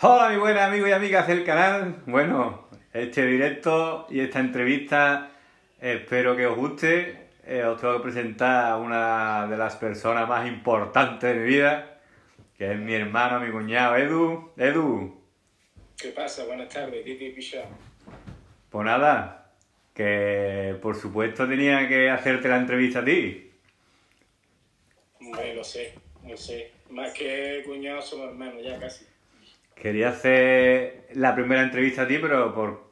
Hola, mi buenos amigos y amigas del canal. Bueno, este directo y esta entrevista espero que os guste. Eh, os tengo que presentar a una de las personas más importantes de mi vida, que es mi hermano, mi cuñado, Edu. Edu. ¿Qué pasa? Buenas tardes, Titi Picha. Pues nada, que por supuesto tenía que hacerte la entrevista a ti. Lo sé, lo sé. Más que cuñado somos hermanos, ya casi. Quería hacer la primera entrevista a ti, pero por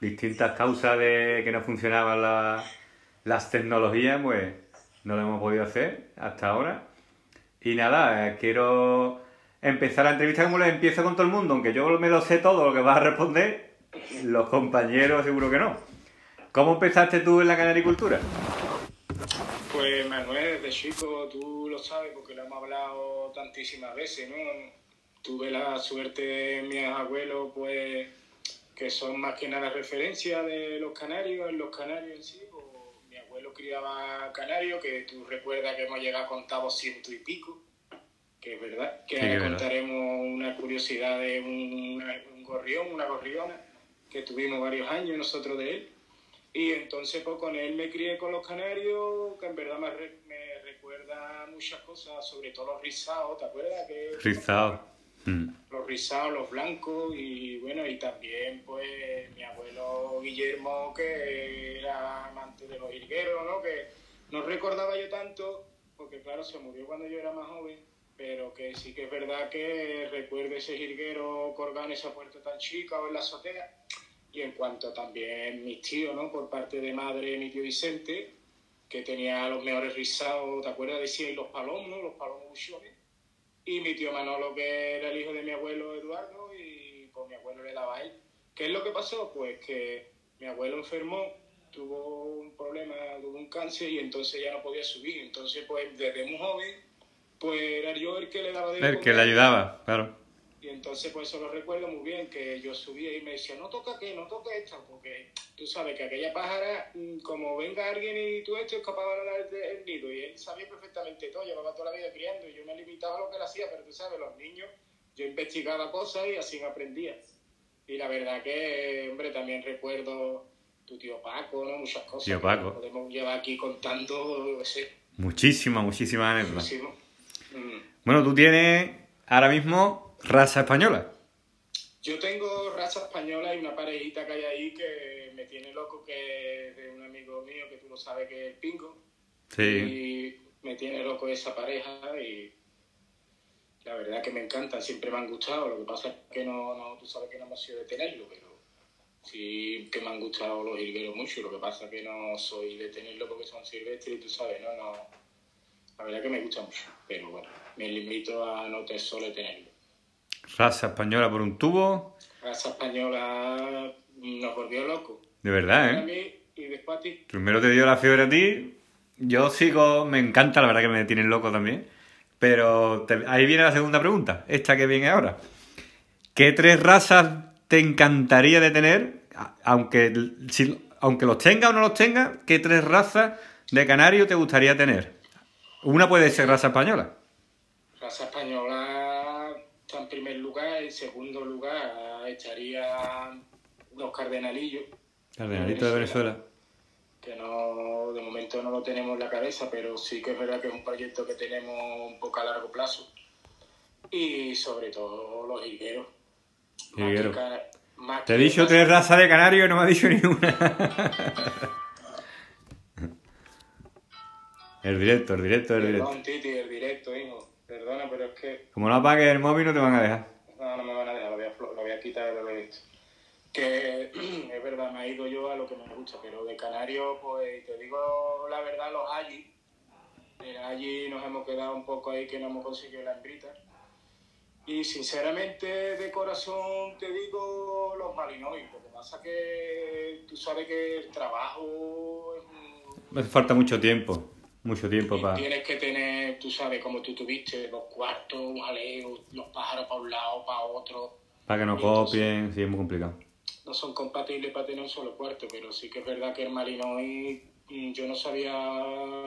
distintas causas de que no funcionaban la- las tecnologías, pues no lo hemos podido hacer hasta ahora. Y nada, eh, quiero empezar la entrevista como la empiezo con todo el mundo, aunque yo me lo sé todo lo que vas a responder, los compañeros seguro que no. ¿Cómo empezaste tú en la canaricultura? Pues Manuel, desde chico, tú lo sabes porque lo hemos hablado tantísimas veces, ¿no? Tuve la suerte de mis abuelos, pues, que son más que nada referencia de los canarios, en los canarios en sí. pues, mi abuelo criaba canarios, que tú recuerdas que hemos llegado a contar ciento y pico, que es verdad, que Sí, ahora verdad. contaremos una curiosidad de un, un gorrión, una gorriona, que tuvimos varios años nosotros de él. Y entonces pues con él me crié con los canarios, que en verdad me, me recuerda muchas cosas, sobre todo los rizados, ¿te acuerdas? Que Rizado. Mm. Los rizados, los blancos y bueno, y también pues mi abuelo Guillermo que era amante de los jilgueros, ¿no? Que no recordaba yo tanto, porque claro, se murió cuando yo era más joven, pero que sí que es verdad que recuerdo ese jilguero colgado en esa puerta tan chica o en la azotea. Y en cuanto también mis tíos, ¿no? Por parte de madre, mi tío Vicente, que tenía los mejores rizados, ¿te acuerdas? Y los palomos, ¿no? Los palomos buchones. Y mi tío Manolo, que era el hijo de mi abuelo Eduardo, y pues mi abuelo le daba a él. ¿Qué es lo que pasó? Pues que mi abuelo enfermó, tuvo un problema, tuvo un cáncer y entonces ya no podía subir. Entonces, pues desde muy joven, pues era yo el que le daba de El que le ayudaba, claro. Y entonces, pues eso lo recuerdo muy bien, que yo subía y me decía, no toca qué, no toca esto, porque tú sabes que aquella pájara, mm, como venga alguien y tú esto, es capaz de ganar el, nido. Y él sabía perfectamente todo, llevaba toda la vida criando y yo me limitaba a lo que él hacía, pero tú sabes, los niños, yo investigaba cosas y así aprendía. Y la verdad que, hombre, también recuerdo tu tío Paco, ¿no? Muchas cosas. Tío que Paco. Podemos llevar aquí contando, qué sé, Muchísimas, muchísimas anécdotas. muchísimo. Mm. Bueno, tú tienes ahora mismo raza española. Yo tengo raza española y una parejita que hay ahí que me tiene loco, que es de un amigo mío que tú lo sabes que es el Pingo. Sí. Y me tiene loco esa pareja y la verdad que me encantan, siempre me han gustado. Lo que pasa es que no, no tú sabes que no hemos sido de tenerlo, pero sí que me han gustado los jilgueros mucho. Lo que pasa es que no soy de tenerlo porque son silvestres y tú sabes, no, no. La verdad que me gusta mucho, pero bueno, me limito a no te solo tenerlo. Raza española por un tubo. raza española nos volvió locos. De verdad, ¿eh? y después a ti. Primero te dio la fiebre a ti. Yo sigo, me encanta, la verdad que me tienen loco también. Pero te- ahí viene la segunda pregunta, esta que viene ahora. ¿Qué tres razas te encantaría de tener? Aunque, si- aunque los tenga o no los tenga, ¿qué tres razas de canario te gustaría tener? Una puede ser raza española. Raza española lugar. En segundo lugar estaría los cardenalillos, Cardenalito de Venezuela. que no de momento no lo tenemos en la cabeza, pero sí que es verdad que es un proyecto que tenemos un poco a largo plazo. Y sobre todo los higueros. Te he dicho tres razas de canario y no me has dicho ninguna. el directo, el directo, el directo. Perdón, Titi, el directo, hijo. Perdona, pero es que Como no apagues el móvil no te van a dejar. No, no me van a dejar, lo voy a, flo- lo voy a quitar de. Que es verdad, me ha ido yo a lo que me gusta, pero de Canario, pues te digo la verdad, los allí. allí nos hemos quedado un poco ahí que no hemos conseguido la hembrita. Y sinceramente, de corazón, te digo los malinois. Lo que pasa que tú sabes que el trabajo es Me hace falta mucho tiempo. Mucho tiempo para. Tienes que tener, tú sabes, como tú tuviste, los cuartos, un jaleo, los pájaros para un lado, para otro. Para que no copien. Sí, es muy complicado. No son compatibles para tener un solo cuarto, pero sí que es verdad que el Marinoy, mm, yo no sabía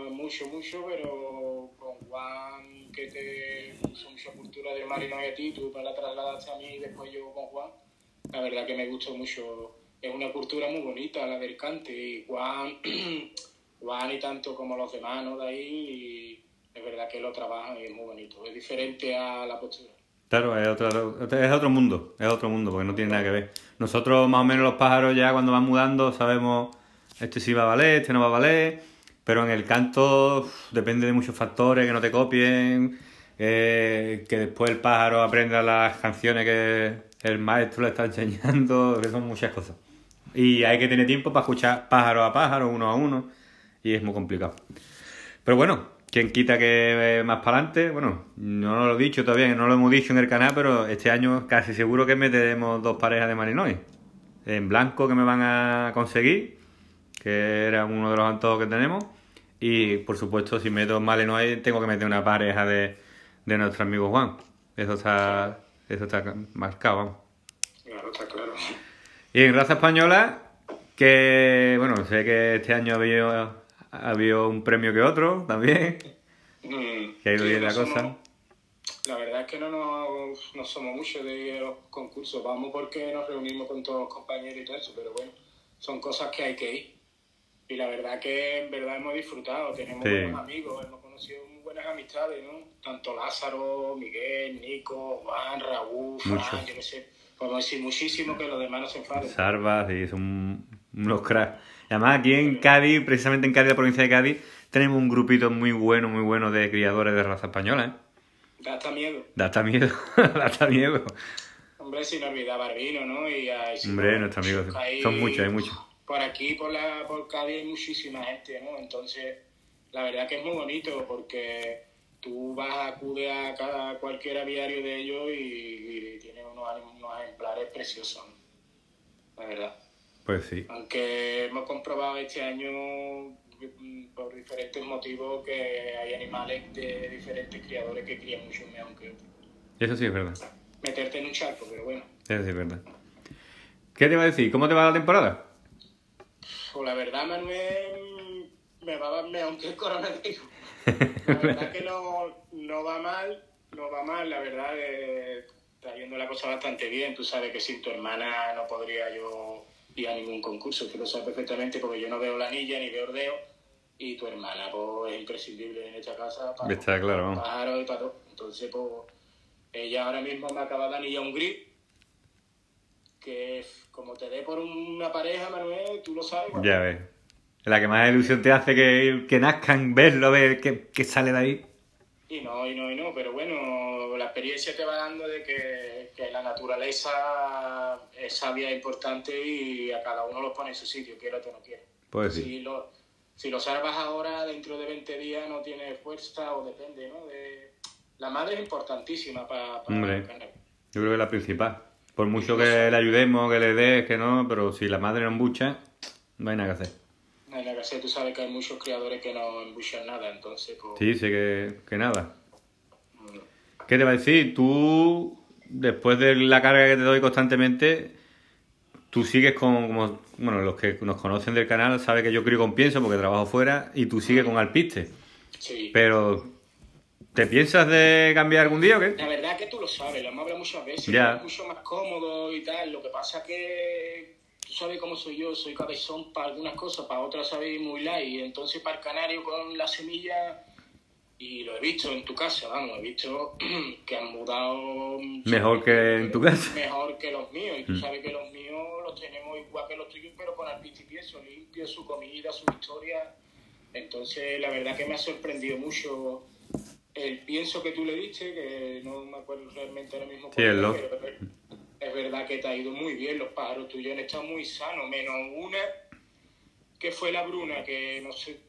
mucho, mucho, pero con Juan, que te puso mucha cultura del marino y a ti, tú la trasladaste a mí y después yo con Juan, la verdad que me gustó mucho. Es una cultura muy bonita la del cante y Juan, Juan y tanto como los demás ¿no? de ahí, es verdad que lo trabajan y es muy bonito. Es diferente a la postura. Claro, es otro, es otro mundo, es otro mundo, porque no tiene nada que ver. Nosotros más o menos los pájaros ya cuando van mudando sabemos este sí va a valer, este no va a valer, pero en el canto depende de muchos factores, que no te copien, eh, que después el pájaro aprenda las canciones que el maestro le está enseñando, que son muchas cosas. Y hay que tener tiempo para escuchar pájaro a pájaro, uno a uno, y es muy complicado. Pero bueno, quien quita que más para adelante, bueno, no lo he dicho todavía, no lo hemos dicho en el canal, pero este año casi seguro que meteremos dos parejas de marinois. En blanco que me van a conseguir, que era uno de los antojos que tenemos. Y por supuesto, si meto malinois, tengo que meter una pareja de, de nuestro amigo Juan. Eso está, eso está marcado, vamos. Claro, está claro. Y en raza española, que bueno, sé que este año ha habido ha habido un premio que otro también. Mm, que ha ido bien la cosa. la verdad es que no, no, somos muchos de los concursos. Vamos porque nos reunimos con todos los compañeros y todo eso, pero bueno, son cosas que hay que ir. Y la verdad que en verdad hemos disfrutado, tenemos buenos amigos, hemos conocido muy buenas amistades, ¿no? Tanto Lázaro, Miguel, Nico, Juan, Raúl, Fran, yo no sé. Podemos decir muchísimo que los demás no se enfaden. Sarvas, y son unos cracks. Además, aquí en Cádiz, precisamente en Cádiz, la provincia de Cádiz, tenemos un grupito muy bueno, muy bueno de criadores de raza española, ¿eh? Da hasta miedo. Da hasta miedo, da hasta miedo. Hombre, sin olvidar Barbino, ¿no? Y, Hombre, nuestros amigos. son muchos, hay muchos. Por aquí, por, la, por Cádiz, hay muchísima gente, ¿no? Entonces, la verdad que es muy bonito porque tú vas, a acudir a cada, cualquier aviario de ellos y, y tienen unos, unos ejemplares preciosos, la verdad. Pues sí. Aunque hemos comprobado este año mm, por diferentes motivos que hay animales de diferentes criadores que crían mucho mejor que otros. Eso sí es verdad. Meterte en un charco, pero bueno. Eso sí es verdad. ¿Qué te va a decir? ¿Cómo te va la temporada? Pues la verdad, Manuel, me va mejor que el coronavirus. La verdad que no, no va mal, no va mal, la verdad eh, está yendo la cosa bastante bien. Tú sabes que sin tu hermana no podría yo a ningún concurso, que lo sabes perfectamente porque yo no veo la anilla ni veo ordeo y tu hermana pues, es imprescindible en esta casa para, Está claro, y para todo. Entonces, pues, ella ahora mismo me acaba de anillar un grip que como te dé por una pareja, Manuel, tú lo sabes. Ya ves. La que más ilusión te hace que, que nazcan, verlo, ver qué, sale de ahí. Y no, y no, y no, pero bueno, la experiencia te va dando de que, que la naturaleza es sabia e importante y a cada uno lo pone en su sitio, quiera o no quiera. Pues sí. Si lo, si lo salvas ahora, dentro de 20 días no tiene fuerza o depende, ¿no? De... La madre es importantísima para, para Hombre, Yo creo que es la principal. Por mucho que le ayudemos, que le des, que no, pero si la madre no embucha, no hay nada que hacer. Nada que hacer, tú sabes que hay muchos criadores que no embuchan nada, entonces... Pues... Sí, sé que, que nada. Mm. ¿Qué te va a decir? Tú, después de la carga que te doy constantemente, tú sigues con, como, bueno, los que nos conocen del canal saben que yo crío con pienso porque trabajo fuera y tú sigues con alpiste. Sí. Pero, ¿te piensas de cambiar algún día o qué? La verdad que tú lo sabes, lo hemos hablado muchas veces, es mucho más cómodo y tal. Lo que pasa que sabes cómo soy yo, soy cabezón para algunas cosas, para otras sabes muy light. Y entonces para el canario con la semilla y lo he visto en tu casa, vamos, he visto que han mudado... Mejor que en tu casa. Mejor que los míos, y tú mm. sabes que los míos los tenemos igual que los tuyos, pero con el piso limpio, su comida, su historia. Entonces, la verdad que me ha sorprendido mucho el pienso que tú le diste, que no me acuerdo realmente ahora mismo. Sí, pero es verdad que te ha ido muy bien, los pájaros tuyos han estado muy sanos, menos una que fue la Bruna, que no sé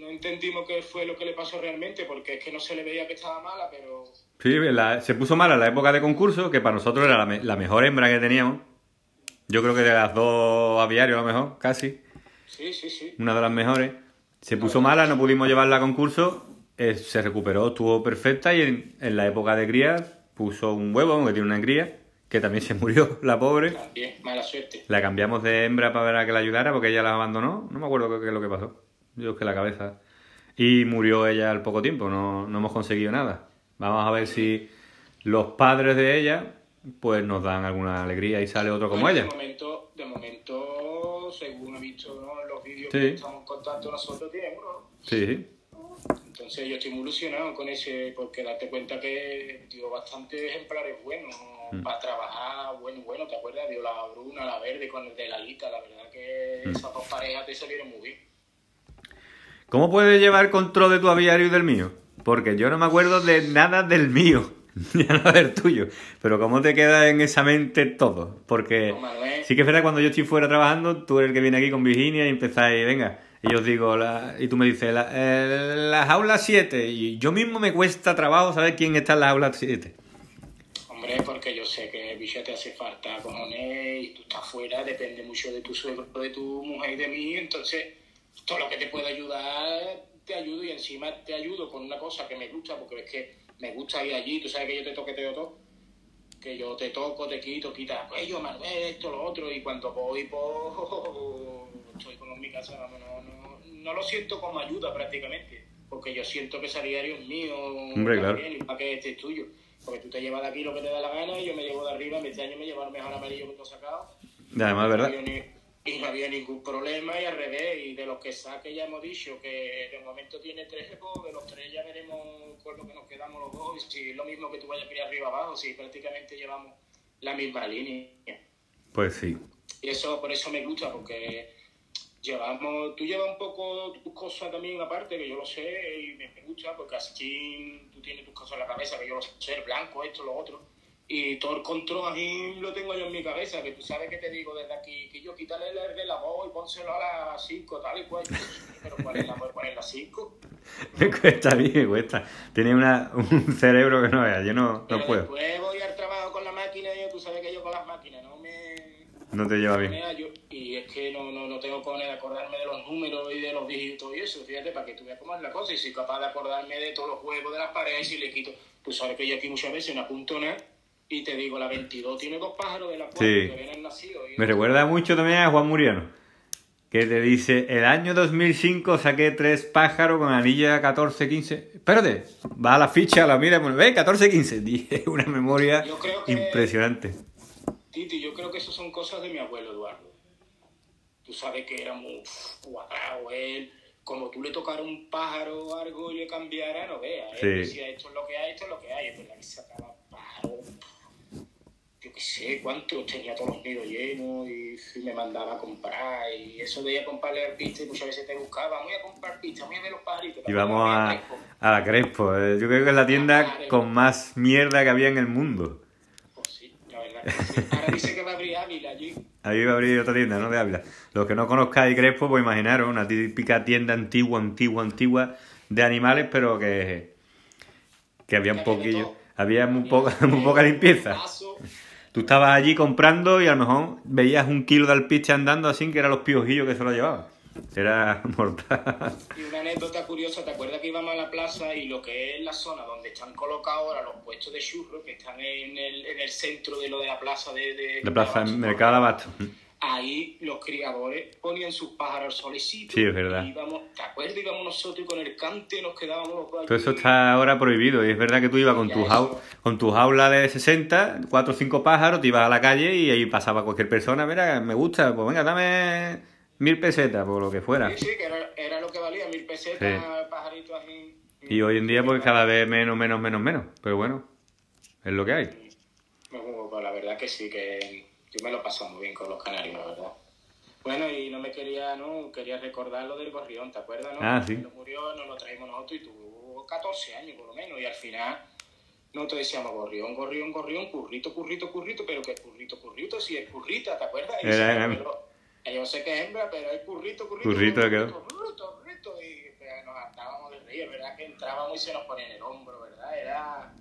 no entendimos qué fue lo que le pasó realmente, porque es que no se le veía que estaba mala, pero... Sí, se puso mala en la época de concurso, que para nosotros era la, mejor hembra que teníamos. Yo creo que de las dos aviarios a lo mejor, casi. Sí, sí, sí. Una de las mejores. Se puso mala, no pudimos llevarla a concurso, eh, se recuperó, estuvo perfecta y en, la época de cría puso un huevo, aunque tiene una cría, que también se murió, la pobre. También, mala suerte. La cambiamos de hembra para ver a que la ayudara porque ella la abandonó. No me acuerdo qué es lo que pasó. Yo que la cabeza. Y murió ella al poco tiempo, no, no hemos conseguido nada. Vamos a ver si los padres de ella pues nos dan alguna alegría y sale otro como Bueno, ella. De momento, de momento, según he visto ¿no? en los vídeos Sí. que estamos en contacto nosotros, tiene uno. ¿no? Sí. Entonces yo estoy muy ilusionado con ese, porque date cuenta que dio bastante ejemplares buenos Mm. para trabajar, bueno, bueno, ¿te acuerdas? Dio la bruna, la verde con el de la lita, la verdad que Mm. esas dos parejas te salieron muy bien. ¿Cómo puedes llevar control de tu aviario y del mío? Porque yo no me acuerdo de nada del mío, ya no del tuyo. Pero ¿cómo te queda en esa mente todo? Porque No, sí que es verdad, cuando yo estoy fuera trabajando, tú eres el que viene aquí con Virginia y empezáis, venga, y yo os digo, la- y tú me dices, la, eh, las aulas 7, y yo mismo me cuesta trabajo saber quién está en las aulas 7. Porque yo sé que el bicho te hace falta, cojones, y tú estás fuera, depende mucho de tu suegro, de tu mujer y de mí, entonces todo lo que te pueda ayudar, te ayudo y encima te ayudo con una cosa que me gusta, porque es que me gusta ir allí, tú sabes que yo te toqueteo todo, que yo te toco, te quito, quita cuello, Manuel, esto, lo otro, y cuando voy, pues, estoy como en mi casa, vamos, no, no, no lo siento como ayuda prácticamente, porque yo siento que ese diario es mío, Hombre, claro. también, y para que este es tuyo. Porque tú te llevas de aquí lo que te da la gana y yo me llevo de arriba. Este año me llevo el mejor amarillo que tú has sacado. Y además, ¿verdad? ni- y no había ningún problema y al revés. Y de los que saque ya hemos dicho que de momento tiene tres, pues de los tres ya veremos con lo que nos quedamos los dos. Y si es lo mismo que tú vayas aquí arriba abajo, si prácticamente llevamos la misma línea. Pues sí. Y eso, por eso me gusta, porque llevamos, tú llevas un poco tus cosas también aparte, que yo lo sé, y me gusta, porque así tú tienes tus cosas en la cabeza, que yo lo sé, el blanco, esto, lo otro. Y todo el control así lo tengo yo en mi cabeza, que tú sabes que te digo desde aquí, que yo quítale el de la voz y pónselo a las 5, tal y cual. Pero ¿cuál es la voz? ¿Cuál es las 5? Me cuesta, a mí me cuesta. Tiene una, un cerebro que no veas, yo no, Pero no puedo. después voy al trabajo con la máquina y tú sabes que yo con las máquinas no me... No te lleva bien. Yo- y es que no, no, no tengo que acordarme de los números y de los dígitos y eso, fíjate, para que tú veas cómo es la cosa, y soy capaz de acordarme de todos los juegos de las paredes y le quito. Tú sabes que yo aquí muchas veces no apunto nada y te digo, la 22 tiene dos pájaros de la cual Sí. que y- Me recuerda mucho también a Juan Muriano, que te dice, el año 2005 saqué tres pájaros con anilla 14-15. Espérate, va a la ficha, la mira, bueno, ve, 14-15. Dije, una memoria Yo creo que- impresionante. Titi, yo creo que eso son cosas de mi abuelo Eduardo. Tú sabes que era muy cuadrado él. Como tú le tocara un pájaro o algo y le cambiara, no veas. Él Sí. decía, esto es lo que hay, esto es lo que hay. Es verdad que sacaba pájaros. Yo qué sé cuántos, tenía todos los nidos llenos y me mandaba a comprar. Y eso de ir a comprarle al pista, y muchas veces te buscaba, voy a comprar pista, voy a ver los pajaritos. Y vamos a, a la Crespo. eh, Yo creo que es la tienda con más mierda que había en el mundo. Ahora dice que va a abrir Ávila allí. Ahí va a abrir otra tienda, ¿no? De Ávila. Los que no conozcáis Crespo, pues imaginaros, una típica tienda antigua, antigua, antigua de animales, pero que, que había un poquillo, había muy poca, muy poca limpieza. Tú estabas allí comprando y a lo mejor veías un kilo de alpiste andando así, que eran los piojillos que se lo llevaban. Era mortal. Y una anécdota curiosa, ¿te acuerdas que íbamos a la plaza y lo que es la zona donde están colocados ahora los puestos de churros, que están en el, en el centro de lo de la plaza de... de La plaza de- Mercado Abasto. Ahí los criadores ponían sus pájaros solecitos. Sí, es verdad. Y íbamos, ¿te acuerdas? Íbamos nosotros y con el cante nos quedábamos los Todo eso está ahora prohibido y es verdad que tú ibas con tu, con tu jaula de 60, 4 o 5 pájaros, te ibas a la calle y ahí pasaba cualquier persona, mira, me gusta, pues venga, dame mil pesetas, por lo que fuera. Sí, sí, que era, era lo que valía, mil pesetas, pajaritos así. Y hoy en día pues cada vez menos, menos, menos, menos. Pero bueno, es lo que hay. Pues la verdad que sí, que yo me lo he pasado muy bien con los canarios, la verdad. Bueno, y no me quería, ¿no? Quería recordar lo del gorrión, ¿te acuerdas, no? Ah, sí. Cuando murió, nos lo traímos nosotros y tuvo 14 años por lo menos, y al final nosotros decíamos gorrión, gorrión, gorrión, currito, currito, currito, pero que currito, currito, si es currita, ¿te acuerdas? Y Era- era- yo sé que es hembra, pero es currito, currito. Currito, currito, currito, currito, y nos hartábamos de reír, ¿verdad? Que entrábamos y se nos ponía en el hombro, ¿verdad? Era...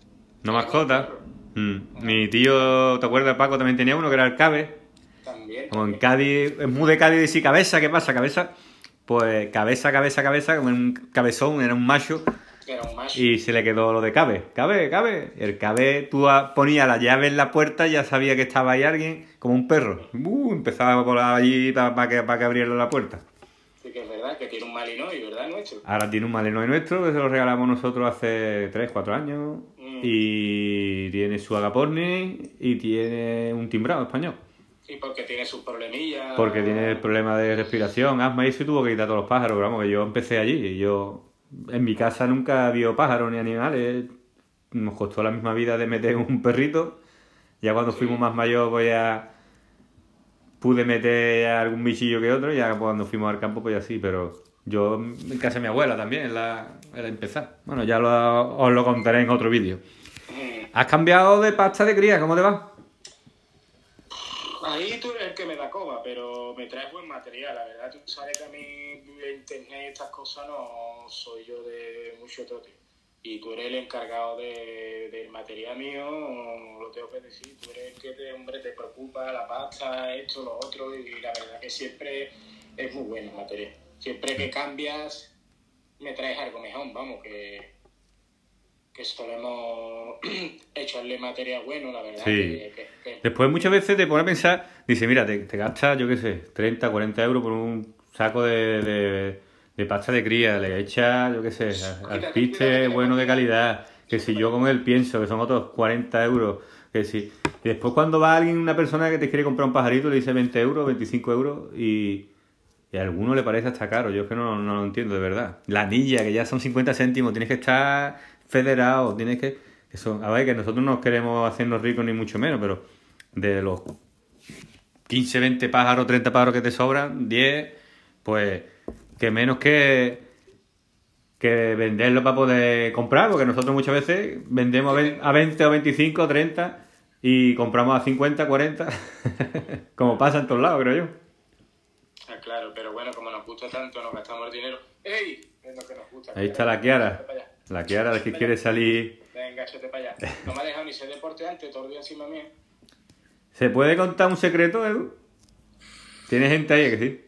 No mascota. Mm. Mi tío, ¿te acuerdas, Paco? También tenía uno que era el Cabe. También. Como en. Cádiz, es muy de Cádiz decir cabeza, ¿qué pasa? Cabeza, pues cabeza, cabeza, cabeza, como un cabezón, era un macho, Era un macho. y se le quedó lo de cabe, cabe, cabe. El cabe, tú ponías la llave en la puerta y ya sabía que estaba ahí alguien, como un perro. Uh, empezaba a volar allí para que, para que abriera la puerta. Sí que es verdad. que tiene un Malinois, ¿verdad? Nuestro. Ahora tiene un Malinois nuestro que se lo regalamos nosotros hace 3, 4 años. Mm. Y tiene su agaporni y tiene un timbrado español. Y porque tiene sus problemillas. Porque tiene el problema de respiración, asma y y tuvo que quitar todos los pájaros. Pero vamos, que yo empecé allí y yo en mi casa nunca había pájaros ni animales. Nos costó la misma vida de meter un perrito. Ya cuando fuimos más mayores, pues ya pude meter algún bichillo que otro. Ya cuando fuimos al campo, pues ya sí. Pero yo en casa de mi abuela también, la, era empezar. Bueno, ya lo- os lo contaré en otro vídeo. ¿Has cambiado de pasta de cría? ¿Cómo te va? Ahí tú eres el que me da coba, pero me traes buen material. La verdad, tú sabes que a mí el internet y estas cosas no soy yo de mucho trote. Y tú eres el encargado de, del material mío, lo tengo que decir. Tú eres el que te, hombre, te preocupa la pasta, esto, lo otro. Y la verdad que siempre es muy bueno el material. Siempre que cambias, me traes algo mejor, vamos, que, que solemos echarle material bueno, la verdad. Sí. que- que- que- Después muchas veces te pone a pensar, dice, mira, te, te gastas, yo qué sé, 30, 40 euros por un saco de, de, de pasta de cría, le echas, yo qué sé, a- alpiste bueno de calidad, que si yo con él pienso que son otros 40 euros, que si... Y después cuando va alguien, una persona que te quiere comprar un pajarito, le dice 20 euros, 25 euros y... Y a alguno le parece hasta caro, yo es que no, no lo entiendo de verdad. La anilla, que ya son 50 céntimos, tienes que estar federado, tienes que... Eso, a ver, que nosotros no queremos hacernos ricos ni mucho menos, pero de los 15, 20 pájaros, 30 pájaros que te sobran, 10, pues que menos que, que venderlo para poder comprar, porque nosotros muchas veces vendemos a ve- a 20 o 25 o 30 y compramos a 50, 40, como pasa en todos lados, creo yo. Ah, claro, pero bueno, como nos gusta tanto, nos gastamos el dinero. ¡Ey! Es lo que nos gusta. Ahí está la Kiara, la Kiara de que quiere salir. Venga, échate para allá. No me ha dejado ni ser deporte antes, todo el día encima mío. ¿Se puede contar un secreto, Edu? ¿Tiene gente ahí que sí?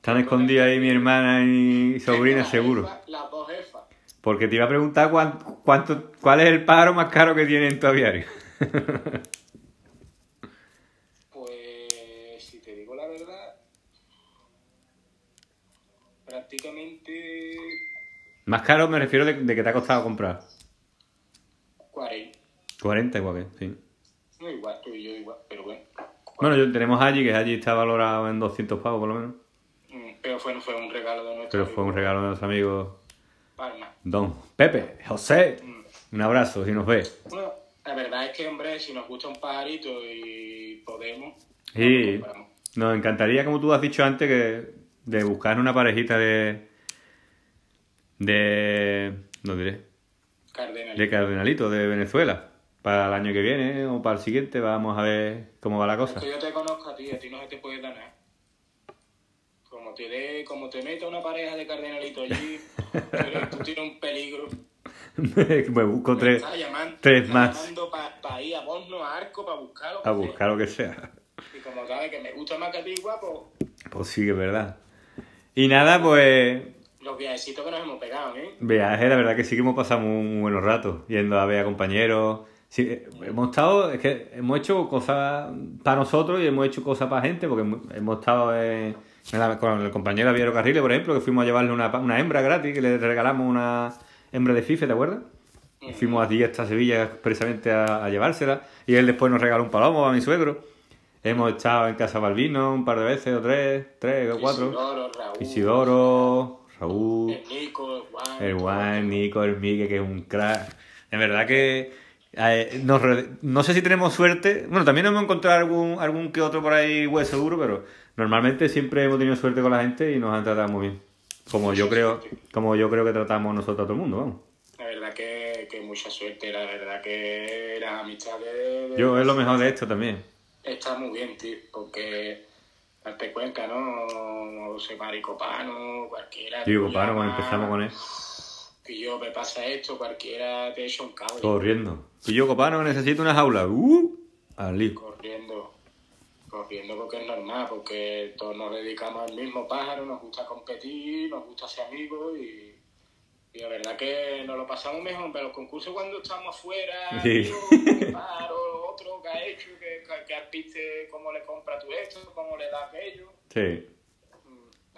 Están escondidas ahí mi hermana y sobrina, seguro. Las dos jefas. Porque te iba a preguntar cuán- cuánto, cuál es el pájaro más caro que tiene en tu aviario. Pues, si te digo la verdad, prácticamente más caro me refiero de, de que te ha costado comprar. 40. 40 igual que, sí. No igual, tú y yo igual, pero bueno. Bueno, yo, tenemos allí, que allí está valorado en 200 pavos por lo menos. Pero fue, fue un regalo de nuestro Pero fue un regalo de nuestro amigo Palma. Don Pepe, José. Mm. Un abrazo, si nos ve. Bueno, la verdad es que, hombre, si nos gusta un pajarito y podemos, Sí. Nos encantaría, como tú has dicho antes, que de buscar una parejita de... De... No diré. Cardenal. De cardenalito de Venezuela. Para el año que viene o para el siguiente, vamos a ver cómo va la cosa. Que yo te conozco a ti, a ti no se te puede dar nada. Como te dé, como te meta una pareja de cardenalito allí, tú tienes un peligro. Me busco Me tres, tres más llamando para ir a Bosno, a Arco, para buscar lo que a sea. buscar lo que sea. Y como sabes que me gusta más que a ti, guapo, Pues sí, que es verdad. Y nada, pues los viajecitos que nos hemos pegado, ¿eh? viaje, la verdad que sí que hemos pasado muy, muy buenos ratos, yendo a ver a compañeros. Sí, eh, hemos estado, es que hemos hecho cosas para nosotros y hemos hecho cosas para gente, porque hemos- estado en- con el compañero Aviero Carriles, por ejemplo, que fuimos a llevarle una, una hembra gratis, que le regalamos una hembra de FIFE, ¿te acuerdas? Y Fuimos allí hasta Sevilla expresamente a, a llevársela. Y él después nos regaló un palomo a mi suegro. Hemos estado en Casa Balbino un par de veces, o tres, tres o cuatro. Isidoro, Raúl, Isidoro, Raúl, el Nico, el Juan. el Juan, Nico, el Mique, que es un crack. En verdad que eh, nos no sé si tenemos suerte. Bueno, también hemos encontrado algún, algún que otro por ahí hueso duro, pero normalmente siempre hemos tenido suerte con la gente y nos han tratado muy bien. Como yo creo, como yo creo que tratamos nosotros a todo el mundo, vamos. La verdad que, que mucha suerte, la verdad que las amistades... de- Yo es lo mejor de esto también. Está muy bien, tío, porque darte cuenta, ¿no? Se Maricopano, cualquiera. Te paro, cuando empezamos con él, Y yo, me pasa esto, cualquiera te echa un cable. corriendo. Y yo, copano, necesito una jaula. Uh, al lío. Corriendo. Corriendo porque es normal, porque todos nos dedicamos al mismo pájaro, nos gusta competir, nos gusta ser amigos y, y la verdad que nos lo pasamos mejor. Pero los concursos cuando estamos afuera, Sí. pájaro, otro que ha hecho, que, que, que arpiste, cómo le compra tú esto, cómo le da aquello. Sí.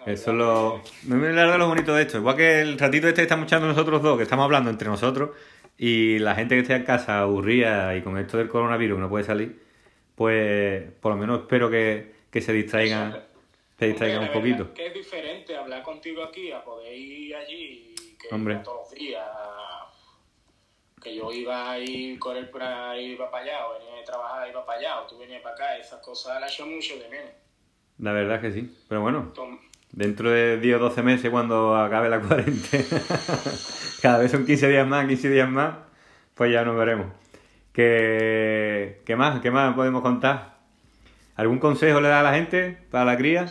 Eso es lo. Me de lo bonito de esto. Igual que el ratito este que estamos echando nosotros dos, que estamos hablando entre nosotros, y la gente que esté en casa aburrida y con esto del coronavirus no puede salir, pues por lo menos espero que, que se distraigan, se distraigan un poquito. Que es diferente hablar contigo aquí a poder ir allí que Hombre. todos los días. Que yo iba a ir por ahí, iba para allá, o venía a trabajar, iba para allá, o tú venías para acá, esas cosas las echo mucho de menos. La verdad que sí. Pero bueno, dentro de 10 o 12 meses, cuando acabe la cuarentena, cada vez son 15 días más, 15 días más, pues ya nos veremos. ¿Qué, qué más? ¿Qué más podemos contar? ¿Algún consejo le da a la gente para la cría?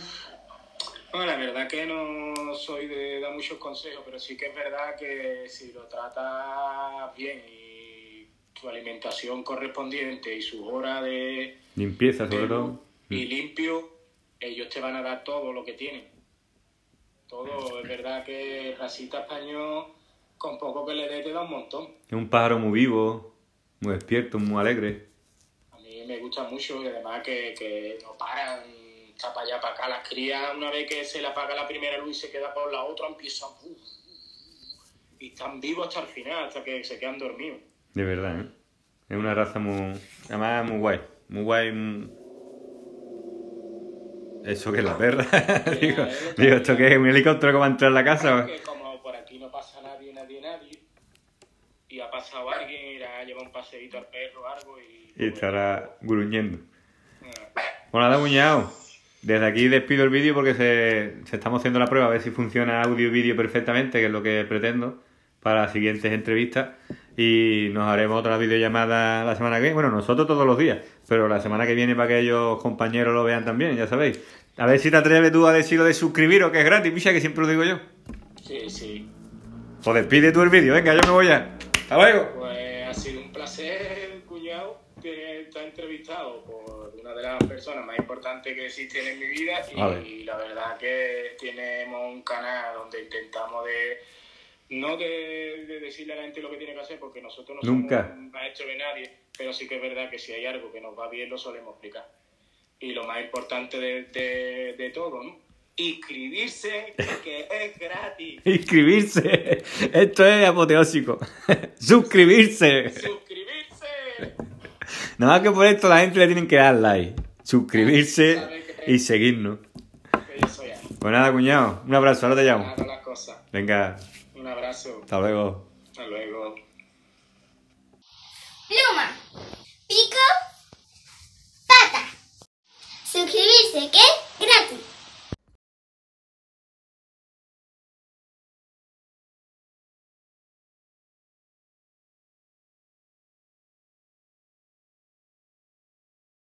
Bueno, la verdad que no soy de dar muchos consejos, pero sí que es verdad que si lo tratas bien y tu alimentación correspondiente y sus horas de... Limpieza, sobre de- todo. Y limpio, ellos te van a dar todo lo que tienen. Todo, es verdad que racita español, con poco que le dé, te da un montón. Es un pájaro muy vivo, muy despierto, muy alegre. A mí me gusta mucho y además que, que no paran, está para allá, para acá. Las crías, una vez que se le apaga la primera luz y se queda por la otra, empiezan. uh, uh, uh, y están vivos hasta el final, hasta que se quedan dormidos. De verdad, ¿eh? Es una raza muy... Además, muy guay. Muy guay. muy- ¿Eso que es la perra? digo, digo, ¿esto qué es? ¿Un helicóptero que va a entrar a la casa? Que como por aquí no pasa nadie, nadie, nadie, y ha pasado alguien, irá a llevar un paseíto al perro o algo y... Y estará gruñendo. Ah, Bueno, nada, cuñado. Desde aquí despido el vídeo porque se, se estamos haciendo la prueba a ver si funciona audio y vídeo perfectamente, que es lo que pretendo para las siguientes entrevistas. Y nos haremos otra videollamada la semana que viene. Bueno, nosotros todos los días, pero la semana que viene para que ellos compañeros lo vean también, ya sabéis. A ver si te atreves tú a decir lo de suscribiros, que es gratis, picha, que siempre lo digo yo. Sí, sí. Pues despide tú el vídeo, venga, yo me voy ya. Hasta luego. Pues ha sido un placer, cuñado, que estar entrevistado por una de las personas más importantes que existen en mi vida y, la verdad que tenemos un canal donde intentamos de no de, de decirle a la gente lo que tiene que hacer porque nosotros no Nunca. somos maestros de nadie, pero sí que es verdad que si hay algo que nos va bien lo solemos explicar. Y lo más importante de, de, de todo, ¿no? Inscribirse, que es gratis. Inscribirse. Esto es apoteósico. Suscribirse. Suscribirse. Nada más que por esto la gente le tienen que dar like, suscribirse y seguirnos. Pues nada, cuñado, un abrazo, ahora te llamo. Venga, Un abrazo. hasta luego. Hasta luego. Pluma, pico, pata. Suscribirse, que es gratis.